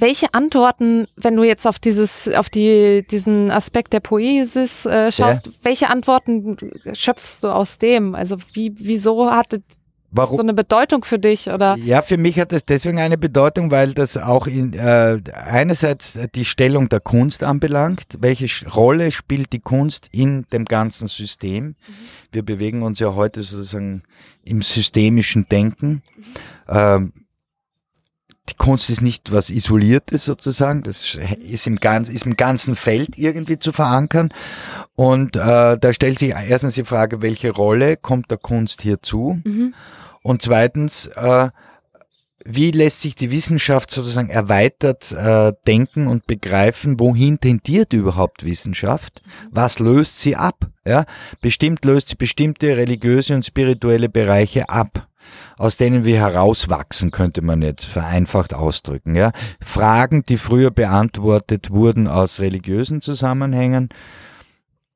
welche Antworten, wenn du jetzt auf dieses, auf die, diesen Aspekt der Poesis äh, schaust, ja. welche Antworten schöpfst du aus dem? Also wie, wieso hatte Warum? so eine Bedeutung für dich oder? Ja, für mich hat das deswegen eine Bedeutung, weil das auch in, äh, einerseits die Stellung der Kunst anbelangt. Welche Rolle spielt die Kunst in dem ganzen System? Mhm. Wir bewegen uns ja heute sozusagen im systemischen Denken. Mhm. Ähm, Kunst ist nicht was Isoliertes sozusagen, das ist im, ganz, ist im ganzen Feld irgendwie zu verankern. Und äh, da stellt sich erstens die Frage, welche Rolle kommt der Kunst hier zu? Mhm. Und zweitens, äh, wie lässt sich die Wissenschaft sozusagen erweitert äh, denken und begreifen, wohin tendiert überhaupt Wissenschaft? Was löst sie ab? Ja, bestimmt löst sie bestimmte religiöse und spirituelle Bereiche ab aus denen wir herauswachsen, könnte man jetzt vereinfacht ausdrücken. Ja? Fragen, die früher beantwortet wurden aus religiösen Zusammenhängen,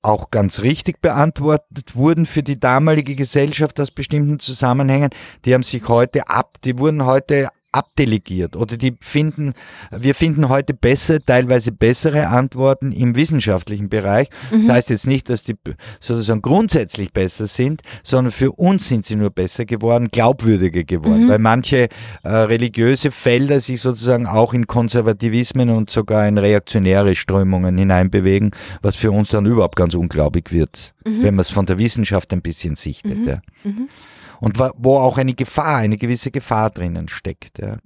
auch ganz richtig beantwortet wurden für die damalige Gesellschaft aus bestimmten Zusammenhängen, die haben sich heute ab, die wurden heute abdelegiert oder die finden, wir finden heute besser, teilweise bessere Antworten im wissenschaftlichen Bereich. Mhm. Das heißt jetzt nicht, dass die sozusagen grundsätzlich besser sind, sondern für uns sind sie nur besser geworden, glaubwürdiger geworden, mhm. weil manche äh, religiöse Felder sich sozusagen auch in Konservativismen und sogar in reaktionäre Strömungen hineinbewegen, was für uns dann überhaupt ganz unglaublich wird, mhm. wenn man es von der Wissenschaft ein bisschen sichtet. Mhm. Ja. Und wo auch eine Gefahr, eine gewisse Gefahr drinnen steckt. Ja.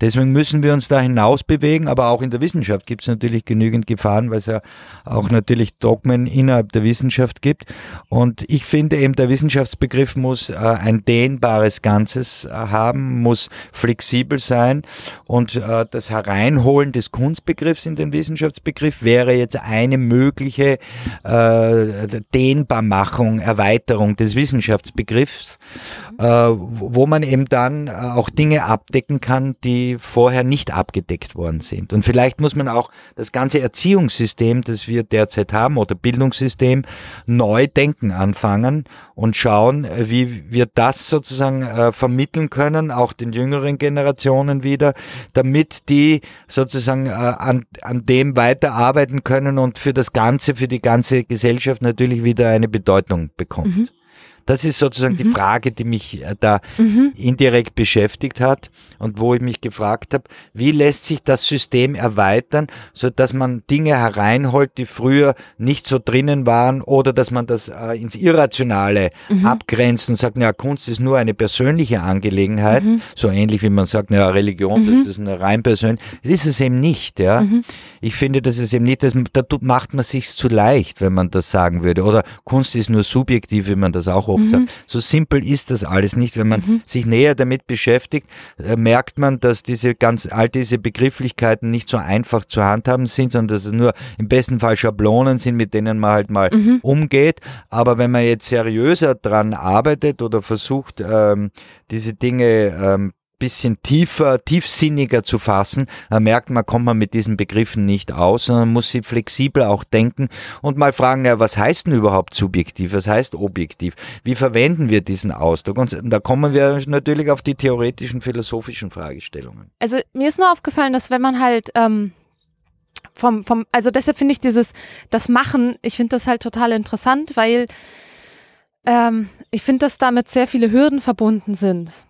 Deswegen müssen wir uns da hinaus bewegen, aber auch in der Wissenschaft gibt es natürlich genügend Gefahren, weil es ja auch natürlich Dogmen innerhalb der Wissenschaft gibt. Und ich finde eben, der Wissenschaftsbegriff muss äh, ein dehnbares Ganzes äh, haben, muss flexibel sein und äh, das Hereinholen des Kunstbegriffs in den Wissenschaftsbegriff wäre jetzt eine mögliche äh, Dehnbarmachung, Erweiterung des Wissenschaftsbegriffs äh, wo man eben dann äh, auch Dinge abdecken kann, die vorher nicht abgedeckt worden sind. Und vielleicht muss man auch das ganze Erziehungssystem, das wir derzeit haben, oder Bildungssystem, neu denken anfangen und schauen, wie wir das sozusagen äh, vermitteln können, auch den jüngeren Generationen wieder, damit die sozusagen äh, an, an dem weiterarbeiten können und für das Ganze, für die ganze Gesellschaft natürlich wieder eine Bedeutung bekommt. Mhm. Das ist sozusagen mhm. die Frage, die mich äh, da mhm. indirekt beschäftigt hat und wo ich mich gefragt habe, wie lässt sich das System erweitern, so dass man Dinge hereinholt, die früher nicht so drinnen waren oder dass man das äh, ins Irrationale mhm. abgrenzt und sagt, ja, Kunst ist nur eine persönliche Angelegenheit, mhm. so ähnlich wie man sagt, ja, Religion, das mhm. ist eine rein persönlich. Das ist es eben nicht, ja. Mhm. Ich finde, das ist eben nicht, das, da macht man sich's zu leicht, wenn man das sagen würde. Oder Kunst ist nur subjektiv, wie man das auch oft mhm. sagt. So simpel ist das alles nicht. Wenn man mhm. sich näher damit beschäftigt, äh, merkt man, dass diese ganz, all diese Begrifflichkeiten nicht so einfach zu handhaben sind, sondern dass es nur im besten Fall Schablonen sind, mit denen man halt mal mhm. umgeht. Aber wenn man jetzt seriöser dran arbeitet oder versucht, ähm, diese Dinge ähm, bisschen tiefer, tiefsinniger zu fassen, dann merkt man, kommt man mit diesen Begriffen nicht aus, sondern muss sie flexibel auch denken und mal fragen, ja, was heißt denn überhaupt subjektiv, was heißt objektiv, wie verwenden wir diesen Ausdruck? Und da kommen wir natürlich auf die theoretischen, philosophischen Fragestellungen. Also mir ist nur aufgefallen, dass wenn man halt ähm, vom, vom, also deshalb finde ich dieses, das Machen, ich finde das halt total interessant, weil ähm, ich finde, dass damit sehr viele Hürden verbunden sind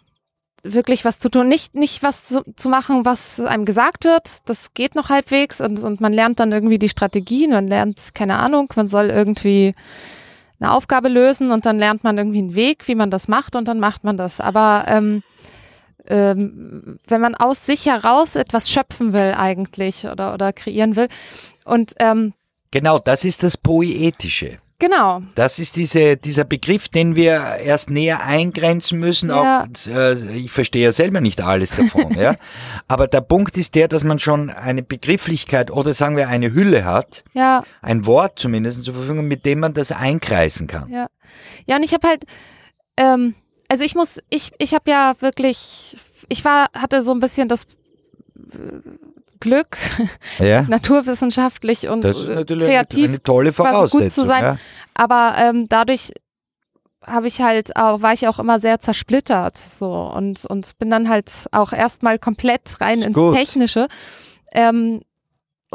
wirklich was zu tun, nicht, nicht was zu, zu, machen, was einem gesagt wird. Das geht noch halbwegs und, und man lernt dann irgendwie die Strategien, man lernt, keine Ahnung, man soll irgendwie eine Aufgabe lösen und dann lernt man irgendwie einen Weg, wie man das macht und dann macht man das. Aber ähm, ähm, wenn man aus sich heraus etwas schöpfen will eigentlich oder, oder kreieren will und ähm, Genau, das ist das Poetische. Genau. Das ist diese, dieser Begriff, den wir erst näher eingrenzen müssen. Ja. Auch, äh, ich verstehe ja selber nicht alles davon. ja. Aber der Punkt ist der, dass man schon eine Begrifflichkeit oder sagen wir eine Hülle hat, ja. ein Wort zumindest zur Verfügung, mit dem man das einkreisen kann. Ja, ja und ich habe halt, ähm, also ich muss, ich, ich habe ja wirklich, ich war, hatte so ein bisschen das Glück, ja. naturwissenschaftlich und das ist natürlich kreativ eine tolle Voraussetzung, gut zu sein. Ja. Aber ähm, dadurch habe ich halt auch, war ich auch immer sehr zersplittert so und, und bin dann halt auch erstmal komplett rein ins gut. Technische. Ähm,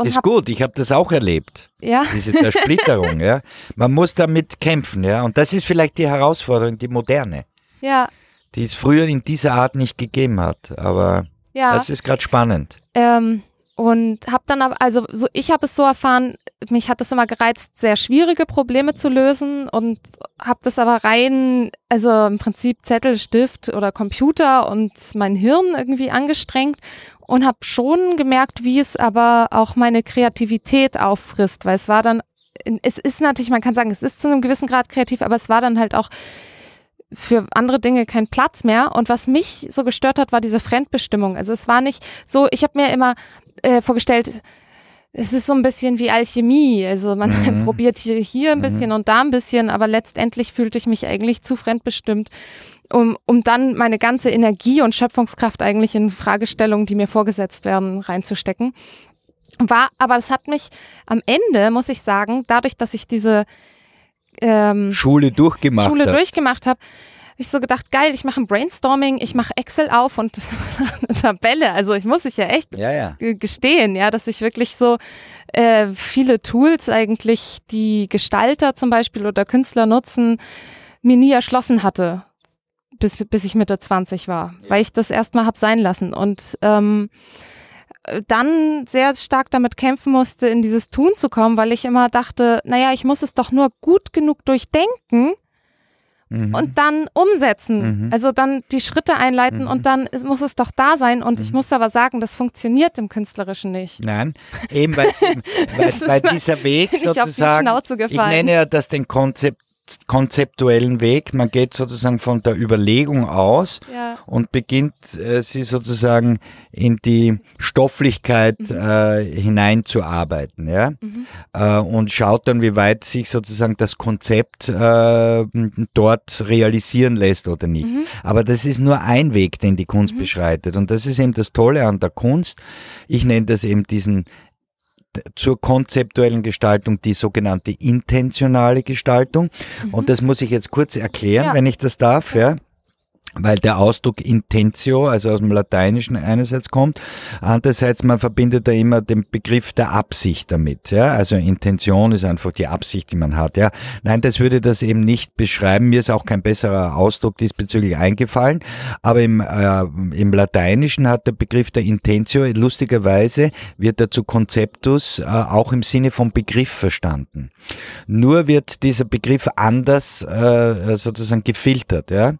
ist gut, ich habe das auch erlebt. Ja. Diese Zersplitterung, ja. Man muss damit kämpfen, ja. Und das ist vielleicht die Herausforderung, die moderne. Ja. Die es früher in dieser Art nicht gegeben hat. Aber ja. das ist gerade spannend. Ähm, und habe dann aber, also so, ich habe es so erfahren, mich hat es immer gereizt, sehr schwierige Probleme zu lösen und habe das aber rein, also im Prinzip Zettel, Stift oder Computer und mein Hirn irgendwie angestrengt und habe schon gemerkt, wie es aber auch meine Kreativität auffrisst, weil es war dann, es ist natürlich, man kann sagen, es ist zu einem gewissen Grad kreativ, aber es war dann halt auch für andere Dinge kein Platz mehr. Und was mich so gestört hat, war diese Fremdbestimmung. Also es war nicht so, ich habe mir immer äh, vorgestellt, es ist so ein bisschen wie Alchemie. Also man mhm. probiert hier, hier ein bisschen mhm. und da ein bisschen, aber letztendlich fühlte ich mich eigentlich zu fremdbestimmt, um, um dann meine ganze Energie und Schöpfungskraft eigentlich in Fragestellungen, die mir vorgesetzt werden, reinzustecken. War, aber es hat mich am Ende, muss ich sagen, dadurch, dass ich diese ähm, Schule durchgemacht Schule hat. durchgemacht habe, habe ich so gedacht, geil, ich mache ein Brainstorming, ich mache Excel auf und eine Tabelle. Also ich muss sich ja echt ja, ja. gestehen, ja, dass ich wirklich so äh, viele Tools eigentlich, die Gestalter zum Beispiel oder Künstler nutzen, mir nie erschlossen hatte, bis, bis ich Mitte 20 war, weil ich das erstmal hab sein lassen. Und ähm, dann sehr stark damit kämpfen musste, in dieses Tun zu kommen, weil ich immer dachte, naja, ich muss es doch nur gut genug durchdenken, mhm. und dann umsetzen. Mhm. Also dann die Schritte einleiten mhm. und dann muss es doch da sein. Und ich mhm. muss aber sagen, das funktioniert im Künstlerischen nicht. Nein, eben weil, weil, weil dieser Weg sozusagen, ich nenne ja das den Konzept konzeptuellen Weg. Man geht sozusagen von der Überlegung aus ja. und beginnt äh, sie sozusagen in die Stofflichkeit mhm. äh, hineinzuarbeiten, ja, mhm. äh, und schaut dann, wie weit sich sozusagen das Konzept äh, dort realisieren lässt oder nicht. Mhm. Aber das ist nur ein Weg, den die Kunst mhm. beschreitet, und das ist eben das Tolle an der Kunst. Ich nenne das eben diesen zur konzeptuellen Gestaltung die sogenannte intentionale Gestaltung. Mhm. Und das muss ich jetzt kurz erklären, ja. wenn ich das darf. Ja weil der Ausdruck Intentio, also aus dem Lateinischen einerseits kommt, andererseits man verbindet da immer den Begriff der Absicht damit, ja, also Intention ist einfach die Absicht, die man hat, ja. Nein, das würde das eben nicht beschreiben, mir ist auch kein besserer Ausdruck diesbezüglich eingefallen, aber im, äh, im Lateinischen hat der Begriff der Intentio, lustigerweise wird er zu Konzeptus äh, auch im Sinne vom Begriff verstanden. Nur wird dieser Begriff anders äh, sozusagen gefiltert, ja.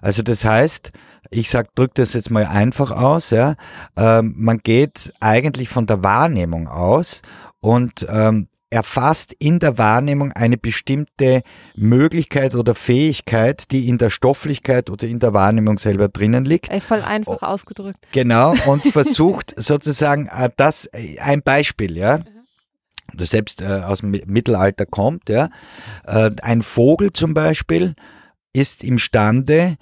Also das heißt, ich sag, drück das jetzt mal einfach aus, ja. Ähm, man geht eigentlich von der Wahrnehmung aus und ähm, erfasst in der Wahrnehmung eine bestimmte Möglichkeit oder Fähigkeit, die in der Stofflichkeit oder in der Wahrnehmung selber drinnen liegt. Voll einfach ausgedrückt. Genau, und versucht sozusagen äh, das, äh, ein Beispiel, ja. Das selbst äh, aus dem Mittelalter kommt, ja. Äh, ein Vogel zum Beispiel ist imstande,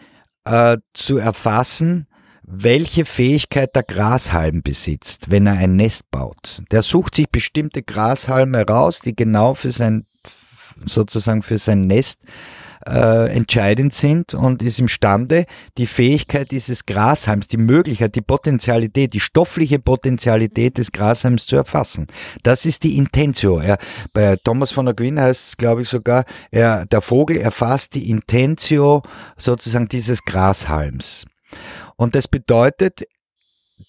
äh, zu erfassen, welche Fähigkeit der Grashalm besitzt, wenn er ein Nest baut. Der sucht sich bestimmte Grashalme raus, die genau für sein sozusagen für sein Nest äh, entscheidend sind und ist imstande, die Fähigkeit dieses Grashalms, die Möglichkeit, die Potentialität, die stoffliche Potentialität des Grashalms zu erfassen. Das ist die Intentio. Er, bei Thomas von Aquin heißt es, glaube ich, sogar, er, der Vogel erfasst die Intentio sozusagen dieses Grashalms. Und das bedeutet,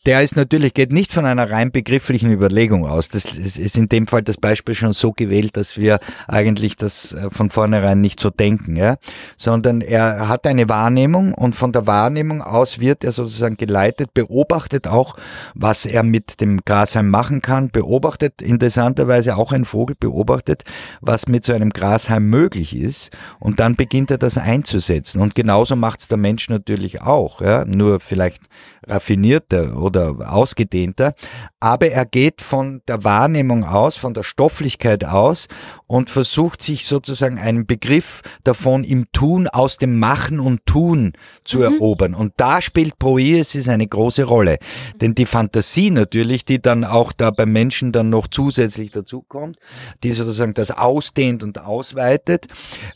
der ist natürlich, geht nicht von einer rein begrifflichen Überlegung aus. Das ist in dem Fall das Beispiel schon so gewählt, dass wir eigentlich das äh, von vornherein nicht so denken, ja. Sondern er hat eine Wahrnehmung und von der Wahrnehmung aus wird er sozusagen geleitet, beobachtet auch, was er mit dem Grashalm machen kann, beobachtet interessanterweise auch ein Vogel beobachtet, was mit so einem Grashalm möglich ist und dann beginnt er das einzusetzen. Und genauso macht es der Mensch natürlich auch, ja. Nur vielleicht raffinierter oder ausgedehnter, aber er geht von der Wahrnehmung aus, von der Stofflichkeit aus und versucht sich sozusagen einen Begriff davon im Tun aus dem Machen und Tun zu mhm. erobern. Und da spielt Poiesis eine große Rolle. Denn die Fantasie natürlich, die dann auch da beim Menschen dann noch zusätzlich dazukommt, die sozusagen das ausdehnt und ausweitet,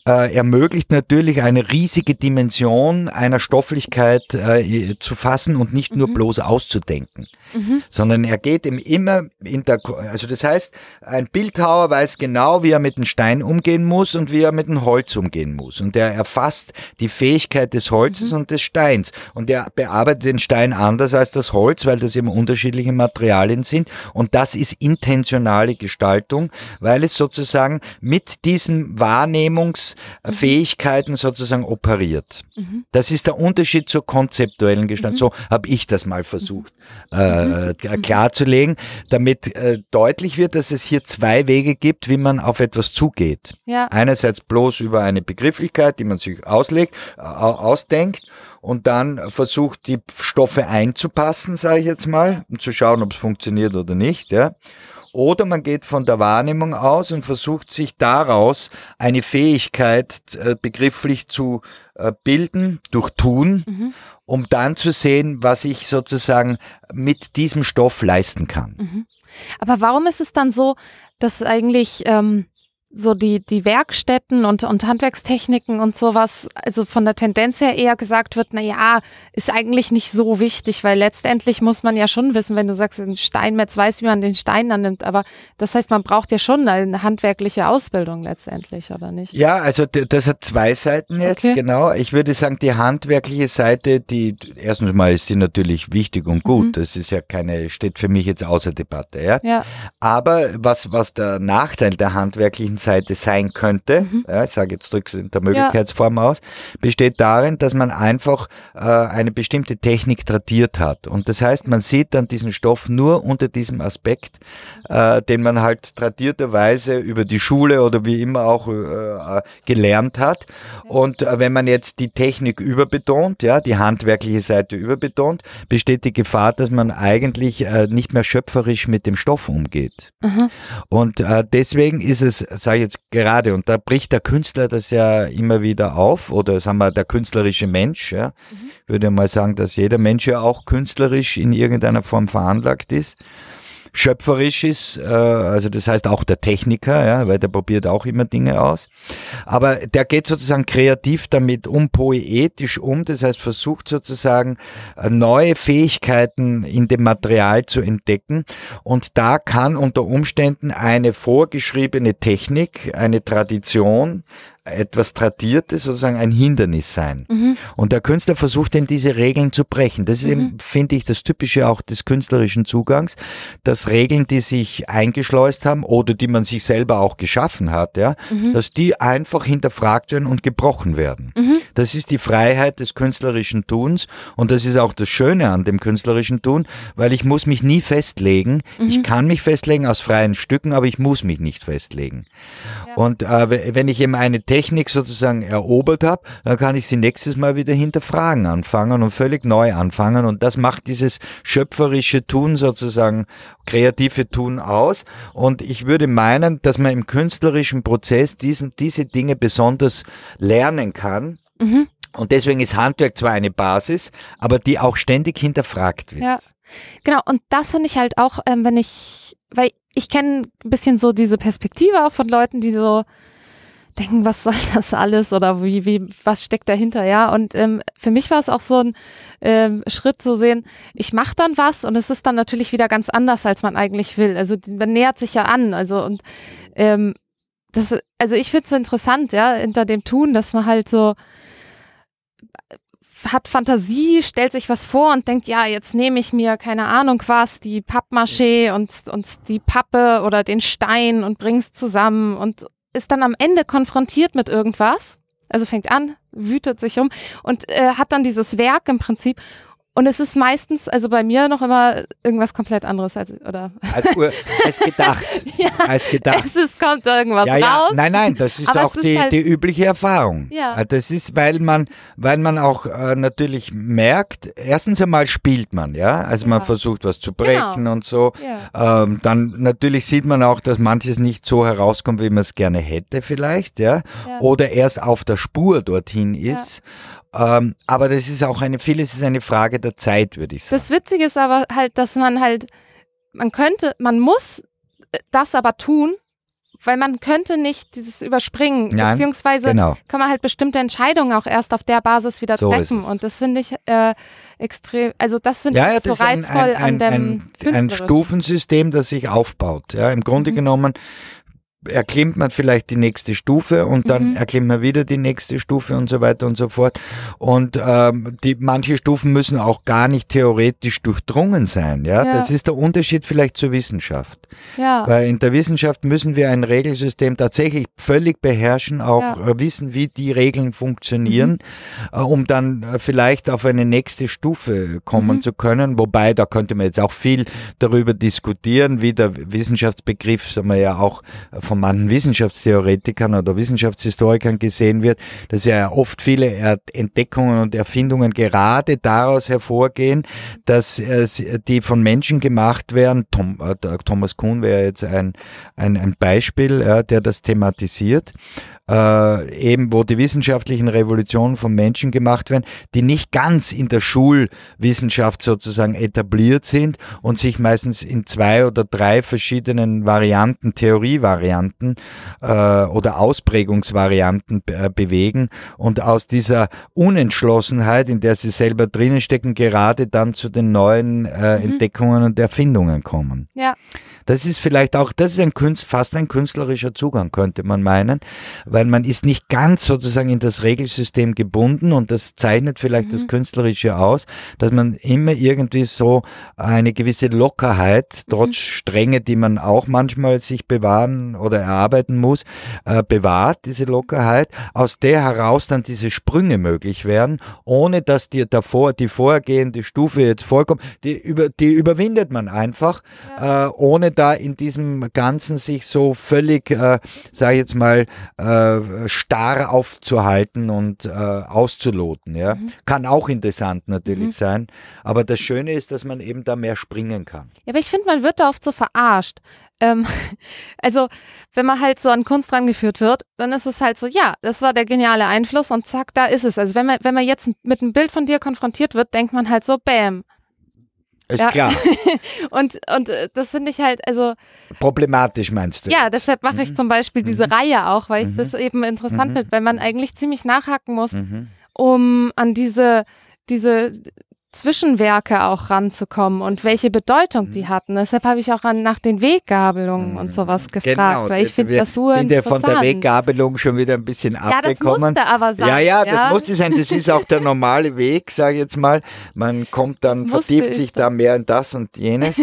äh, ermöglicht natürlich eine riesige Dimension einer Stofflichkeit äh, zu fassen und nicht nur mhm. bloß auszuprobieren auszudenken, mhm. sondern er geht ihm immer in der, also das heißt, ein Bildhauer weiß genau, wie er mit dem Stein umgehen muss und wie er mit dem Holz umgehen muss. Und er erfasst die Fähigkeit des Holzes mhm. und des Steins. Und er bearbeitet den Stein anders als das Holz, weil das eben unterschiedliche Materialien sind. Und das ist intentionale Gestaltung, weil es sozusagen mit diesen Wahrnehmungsfähigkeiten sozusagen operiert. Mhm. Das ist der Unterschied zur konzeptuellen Gestalt. Mhm. So habe ich das mal versucht äh, mhm. klarzulegen, damit äh, deutlich wird, dass es hier zwei Wege gibt, wie man auf etwas zugeht. Ja. Einerseits bloß über eine Begrifflichkeit, die man sich auslegt, äh, ausdenkt und dann versucht, die Stoffe einzupassen, sage ich jetzt mal, um zu schauen, ob es funktioniert oder nicht. Ja. Oder man geht von der Wahrnehmung aus und versucht sich daraus eine Fähigkeit äh, begrifflich zu äh, bilden durch Tun, mhm. um dann zu sehen, was ich sozusagen mit diesem Stoff leisten kann. Mhm. Aber warum ist es dann so, dass eigentlich ähm, so die, die Werkstätten und, und Handwerkstechniken und sowas, also von der Tendenz her eher gesagt wird, na ja, ist eigentlich nicht so wichtig, weil letztendlich muss man ja schon wissen, wenn du sagst, ein Steinmetz weiß, wie man den Stein annimmt, aber das heißt, man braucht ja schon eine handwerkliche Ausbildung letztendlich, oder nicht? Ja, also das hat zwei Seiten jetzt, okay. genau. Ich würde sagen, die handwerkliche Seite, die, erstens mal ist sie natürlich wichtig und gut, mhm. das ist ja keine, steht für mich jetzt außer Debatte, ja. ja. Aber was, was der Nachteil der handwerklichen Seite sein könnte, mhm. ja, ich sage jetzt drück's in der Möglichkeitsform ja. aus, besteht darin, dass man einfach äh, eine bestimmte Technik tradiert hat. Und das heißt, man sieht dann diesen Stoff nur unter diesem Aspekt, äh, den man halt tradierterweise über die Schule oder wie immer auch äh, gelernt hat. Und äh, wenn man jetzt die Technik überbetont, ja, die handwerkliche Seite überbetont, besteht die Gefahr, dass man eigentlich äh, nicht mehr schöpferisch mit dem Stoff umgeht. Mhm. Und äh, deswegen ist es, sage ich jetzt gerade, und da bricht der Künstler das ja immer wieder auf, oder sagen wir der künstlerische Mensch, ja, mhm. würde mal sagen, dass jeder Mensch ja auch künstlerisch in irgendeiner Form veranlagt ist schöpferisch ist, äh, also das heißt auch der Techniker, ja, weil der probiert auch immer Dinge aus. Aber der geht sozusagen kreativ damit um, poetisch um, das heißt versucht sozusagen äh, neue Fähigkeiten in dem Material zu entdecken. Und da kann unter Umständen eine vorgeschriebene Technik, eine Tradition, etwas Tradiertes sozusagen ein Hindernis sein. Mhm. Und der Künstler versucht eben diese Regeln zu brechen. Das ist mhm. eben, finde ich, das Typische auch des künstlerischen Zugangs, dass Regeln, die sich eingeschleust haben oder die man sich selber auch geschaffen hat, ja, mhm. dass die einfach hinterfragt werden und gebrochen werden. Mhm. Das ist die Freiheit des künstlerischen Tuns und das ist auch das Schöne an dem künstlerischen Tun, weil ich muss mich nie festlegen. Ich mhm. kann mich festlegen aus freien Stücken, aber ich muss mich nicht festlegen. Ja. Und äh, wenn ich eben eine Technik sozusagen erobert habe, dann kann ich sie nächstes Mal wieder hinterfragen anfangen und völlig neu anfangen. Und das macht dieses schöpferische Tun sozusagen, kreative Tun aus. Und ich würde meinen, dass man im künstlerischen Prozess diesen, diese Dinge besonders lernen kann. Mhm. Und deswegen ist Handwerk zwar eine Basis, aber die auch ständig hinterfragt wird. Ja, genau. Und das finde ich halt auch, ähm, wenn ich, weil ich kenne ein bisschen so diese Perspektive auch von Leuten, die so denken, was soll das alles oder wie, wie, was steckt dahinter, ja. Und ähm, für mich war es auch so ein ähm, Schritt zu sehen, ich mache dann was und es ist dann natürlich wieder ganz anders, als man eigentlich will. Also man nähert sich ja an. Also und ähm, das, also ich finde es interessant, ja, hinter dem Tun, dass man halt so hat Fantasie, stellt sich was vor und denkt, ja, jetzt nehme ich mir, keine Ahnung was, die Pappmaché und, und die Pappe oder den Stein und bring's zusammen und ist dann am Ende konfrontiert mit irgendwas, also fängt an, wütet sich um und äh, hat dann dieses Werk im Prinzip und es ist meistens, also bei mir noch immer irgendwas komplett anderes als, oder? Als, als gedacht. ja, als gedacht. Es ist, kommt irgendwas ja, ja. raus. Nein, nein, das ist auch ist die, halt die übliche Erfahrung. Ja. Äh, das ist, weil man, weil man auch äh, natürlich merkt, erstens einmal spielt man, ja. Also ja. man versucht was zu brechen genau. und so. Ja. Ähm, dann natürlich sieht man auch, dass manches nicht so herauskommt, wie man es gerne hätte vielleicht, ja. Oder erst auf der Spur dorthin ist. Ähm, aber das ist auch eine, vieles ist eine Frage der Zeit, würde ich sagen. Das Witzige ist aber halt, dass man halt, man könnte, man muss das aber tun, weil man könnte nicht dieses überspringen, Nein, beziehungsweise genau. kann man halt bestimmte Entscheidungen auch erst auf der Basis wieder So treffen. Und das finde ich äh, extrem, also das finde Ja, ja, ich so das ein, reizvoll ein, an ein, dem ein, ein. Stufensystem, das sich aufbaut. Ja, Im Grunde Mhm. genommen erklimmt man vielleicht die nächste Stufe und dann Mhm. erklimmt man wieder die nächste Stufe und so weiter und so fort. Und ähm, die manche Stufen müssen auch gar nicht theoretisch durchdrungen sein. Ja, Ja. das ist der Unterschied vielleicht zur Wissenschaft. Ja. Weil in der Wissenschaft müssen wir ein Regelsystem tatsächlich völlig beherrschen, auch Ja. Mhm. äh, wissen, wie die Regeln funktionieren, äh, um dann äh, vielleicht auf eine nächste Stufe kommen Mhm. zu können. Wobei, da könnte man jetzt auch viel darüber diskutieren, wie der Wissenschaftsbegriff, sagen wir ja auch äh, von manchen Wissenschaftstheoretikern oder Wissenschaftshistorikern gesehen wird, dass ja oft viele Entdeckungen und Erfindungen gerade daraus hervorgehen, dass äh, die von Menschen gemacht werden. Äh, Thomas Kuhn wäre jetzt ein, ein, ein Beispiel, der das thematisiert. Äh, eben wo die wissenschaftlichen Revolutionen von Menschen gemacht werden, die nicht ganz in der Schulwissenschaft sozusagen etabliert sind und sich meistens in zwei oder drei verschiedenen Varianten, Theorievarianten äh, oder Ausprägungsvarianten äh, bewegen und aus dieser Unentschlossenheit, in der sie selber drinnen stecken, gerade dann zu den neuen äh, Entdeckungen und Erfindungen kommen. ja. Das ist vielleicht auch, das ist ein Künst, fast ein künstlerischer Zugang, könnte man meinen, weil man ist nicht ganz sozusagen in das Regelsystem gebunden und das zeichnet vielleicht das Künstlerische aus, dass man immer irgendwie so eine gewisse Lockerheit, trotz Strenge, die man auch manchmal sich bewahren oder erarbeiten muss, äh, bewahrt, diese Lockerheit, aus der heraus dann diese Sprünge möglich werden, ohne dass dir davor die vorhergehende Stufe jetzt vollkommt, die, über, die überwindet man einfach, äh, ohne da in diesem Ganzen sich so völlig, äh, sage ich jetzt mal, äh, starr aufzuhalten und äh, auszuloten. Ja? Kann auch interessant natürlich sein, aber das Schöne ist, dass man eben da mehr springen kann. Ja, aber ich finde, man wird da oft so verarscht. Ähm, also, wenn man halt so an Kunst rangeführt wird, dann ist es halt so, ja, das war der geniale Einfluss und zack, da ist es. Also, wenn man, wenn man jetzt mit einem Bild von dir konfrontiert wird, denkt man halt so, bam. Ist Ja. klar. Und, und äh, das finde ich halt, also, Problematisch meinst du? ja, jetzt? deshalb mache ich zum Beispiel diese Reihe auch, weil ich das eben interessant finde, weil man eigentlich ziemlich nachhaken muss, Mhm. um an diese, diese Zwischenwerke auch ranzukommen und welche Bedeutung Mhm. die hatten. Deshalb habe ich auch an, nach den Weggabelungen und sowas gefragt, weil ich finde wir das so Genau, sind ja von der. Weggabelung schon wieder ein bisschen Ja, das abgekommen. musste aber sein. Ja, ja, das ja? musste sein. Das ist auch der normale Weg, sage ich jetzt mal. Man kommt dann, Das vertieft ich sich da mehr in das und jenes.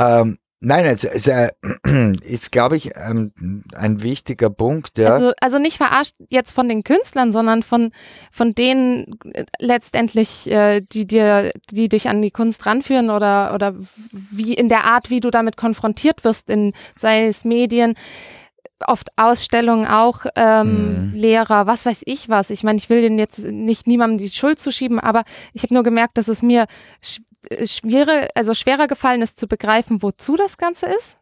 ähm, nein, es, es äh, ist, glaube ich, ähm, ein wichtiger Punkt. Ja. Also, also nicht verarscht jetzt von den Künstlern, sondern von, von denen äh, letztendlich, äh, die dir, die dich an die Kunst ranführen oder, oder wie in der Art, wie du damit konfrontiert wirst, in sei es Medien, oft Ausstellungen auch, ähm, Mhm. Lehrer, was weiß ich was. Ich meine, ich will denen jetzt nicht niemandem die Schuld zuschieben, aber ich habe nur gemerkt, dass es mir sch äh, schwere, also schwerer gefallen ist zu begreifen, wozu das Ganze ist.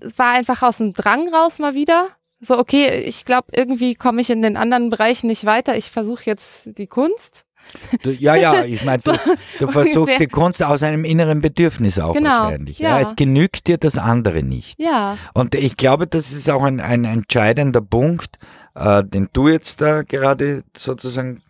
Es war einfach aus dem Drang raus mal wieder. So, okay, ich glaube, irgendwie komme ich in den anderen Bereichen nicht weiter. Ich versuche jetzt die Kunst. Du, ja, ja, ich meine, du, du versuchst die Kunst aus einem inneren Bedürfnis auch Genau, wahrscheinlich. Ja. ja. Es genügt dir das andere nicht. Ja. Und ich glaube, das ist auch ein, ein entscheidender Punkt, äh, den du jetzt da gerade sozusagen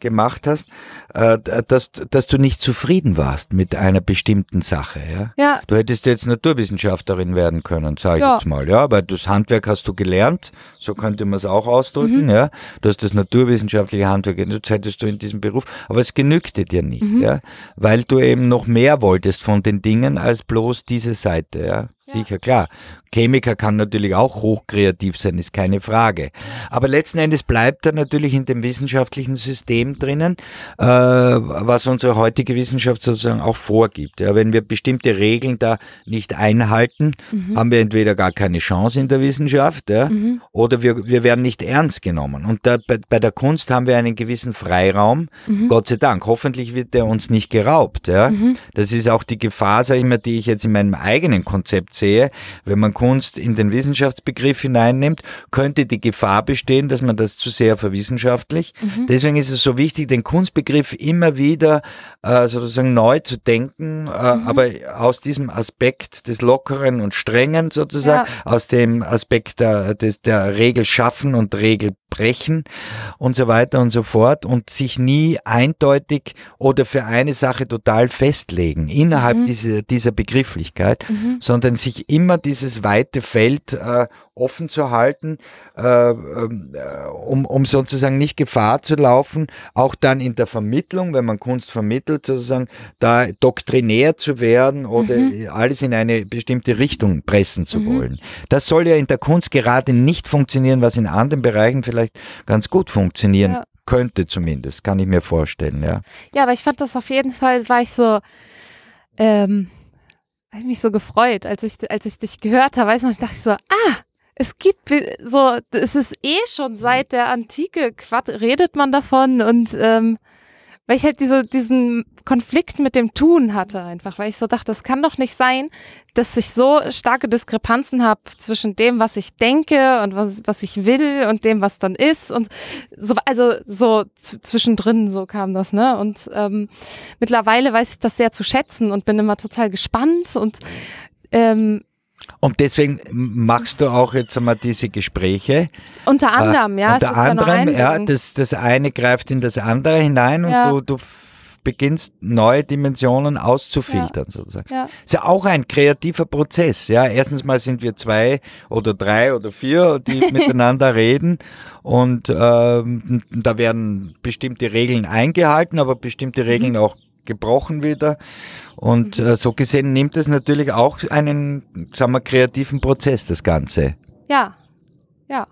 gemacht hast, dass, dass du nicht zufrieden warst mit einer bestimmten Sache. Ja? Ja, Du hättest jetzt Naturwissenschaftlerin werden können, sage ich Ja. jetzt mal, ja, weil das Handwerk hast du gelernt, so könnte man es auch ausdrücken, ja. Du hast das naturwissenschaftliche Handwerk, jetzt hättest du in diesem Beruf, aber es genügte dir nicht, ja, weil du eben noch mehr wolltest von den Dingen als bloß diese Seite, ja. Sicher, klar. Chemiker kann natürlich auch hochkreativ sein, ist keine Frage. Aber letzten Endes bleibt er natürlich in dem wissenschaftlichen System drinnen, äh, was unsere heutige Wissenschaft sozusagen auch vorgibt. Ja, wenn wir bestimmte Regeln da nicht einhalten, haben wir entweder gar keine Chance in der Wissenschaft, ja, oder wir, wir werden nicht ernst genommen. Und da, bei, bei der Kunst haben wir einen gewissen Freiraum, Gott sei Dank. Hoffentlich wird der uns nicht geraubt. Ja. Das ist auch die Gefahr, sag ich mal, die ich jetzt in meinem eigenen Konzept sehe, wenn man Kunst in den Wissenschaftsbegriff hineinnimmt, könnte die Gefahr bestehen, dass man das zu sehr verwissenschaftlicht. Mhm. Deswegen ist es so wichtig, den Kunstbegriff immer wieder äh, sozusagen neu zu denken, äh, mhm. aber aus diesem Aspekt des Lockeren und Strengen sozusagen, ja. aus dem Aspekt der, des, der Regel schaffen und Regel brechen und so weiter und so fort und sich nie eindeutig oder für eine Sache total festlegen innerhalb mhm. dieser, dieser Begrifflichkeit, mhm. sondern sich immer dieses weite Feld äh, offen zu halten, äh, ähm, äh, um, um sozusagen nicht Gefahr zu laufen, auch dann in der Vermittlung, wenn man Kunst vermittelt, sozusagen da doktrinär zu werden oder mhm. alles in eine bestimmte Richtung pressen zu mhm. wollen. Das soll ja in der Kunst gerade nicht funktionieren, was in anderen Bereichen vielleicht ganz gut funktionieren ja. könnte zumindest, kann ich mir vorstellen, ja. Ja, aber ich fand das auf jeden Fall, war ich so, ähm, habe ich mich so gefreut, als ich, als ich dich gehört habe, weiß noch, ich dachte so, ah, es gibt so, es ist eh schon seit der Antike, Quat redet man davon und ähm, weil ich halt diese, diesen Konflikt mit dem Tun hatte einfach, weil ich so dachte, das kann doch nicht sein, dass ich so starke Diskrepanzen habe zwischen dem, was ich denke und was, was ich will und dem, was dann ist und so, also so zwischendrin so kam das, ne? Und ähm, mittlerweile weiß ich das sehr zu schätzen und bin immer total gespannt und ähm, und deswegen machst du auch jetzt einmal diese Gespräche. Unter äh, anderem, äh, ja. Unter anderem, ja, das, das eine greift in das andere hinein und ja. du, du beginnst neue Dimensionen auszufiltern ja. sozusagen. Ja. Ist ja auch ein kreativer Prozess. Ja, erstens mal sind wir zwei oder drei oder vier, die miteinander reden und ähm, da werden bestimmte Regeln eingehalten, aber bestimmte Regeln mhm. auch gebrochen wieder. Und äh, so gesehen nimmt es natürlich auch einen, sagen wir, kreativen Prozess, das Ganze. Ja, ja.